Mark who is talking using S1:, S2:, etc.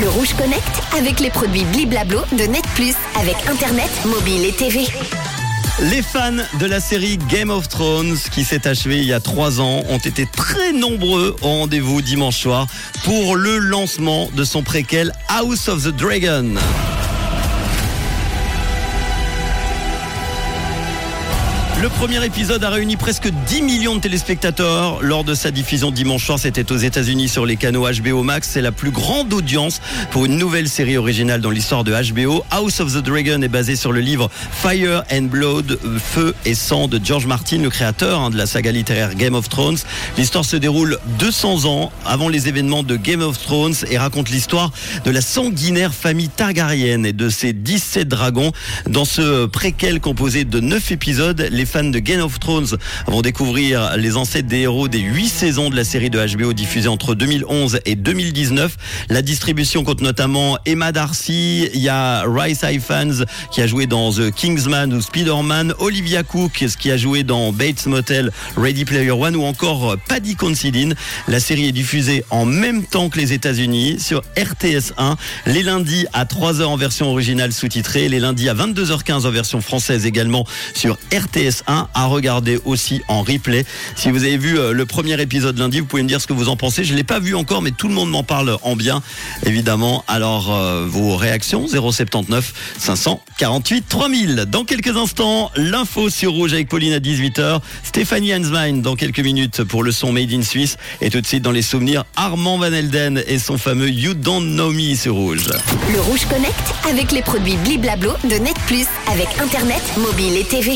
S1: Le Rouge Connect avec les produits Bliblablo de Net Plus avec Internet, mobile et TV.
S2: Les fans de la série Game of Thrones, qui s'est achevée il y a trois ans, ont été très nombreux au rendez-vous dimanche soir pour le lancement de son préquel House of the Dragon. Le premier épisode a réuni presque 10 millions de téléspectateurs lors de sa diffusion dimanche soir. C'était aux États-Unis sur les canaux HBO Max. C'est la plus grande audience pour une nouvelle série originale dans l'histoire de HBO. House of the Dragon est basé sur le livre Fire and Blood, Feu et sang de George Martin, le créateur hein, de la saga littéraire Game of Thrones. L'histoire se déroule 200 ans avant les événements de Game of Thrones et raconte l'histoire de la sanguinaire famille Targaryen et de ses 17 dragons. Dans ce préquel composé de 9 épisodes, fans de Game of Thrones vont découvrir les ancêtres des héros des huit saisons de la série de HBO diffusée entre 2011 et 2019. La distribution compte notamment Emma Darcy, il y a qui a joué dans The Kingsman ou Spider-Man, Olivia Cook qui a joué dans Bates Motel, Ready Player One ou encore Paddy Considine. La série est diffusée en même temps que les États-Unis sur RTS 1 les lundis à 3h en version originale sous-titrée, les lundis à 22h15 en version française également sur RTS 1 à regarder aussi en replay. Si vous avez vu euh, le premier épisode lundi, vous pouvez me dire ce que vous en pensez. Je l'ai pas vu encore, mais tout le monde m'en parle en bien, évidemment. Alors, euh, vos réactions 079 548 3000. Dans quelques instants, l'info sur Rouge avec Pauline à 18h. Stéphanie Hansmine dans quelques minutes pour le son Made in Suisse. Et tout de suite dans les souvenirs, Armand Van Elden et son fameux You Don't Know Me sur Rouge.
S1: Le Rouge Connect avec les produits Bliblablo de Net Plus avec Internet, mobile et TV.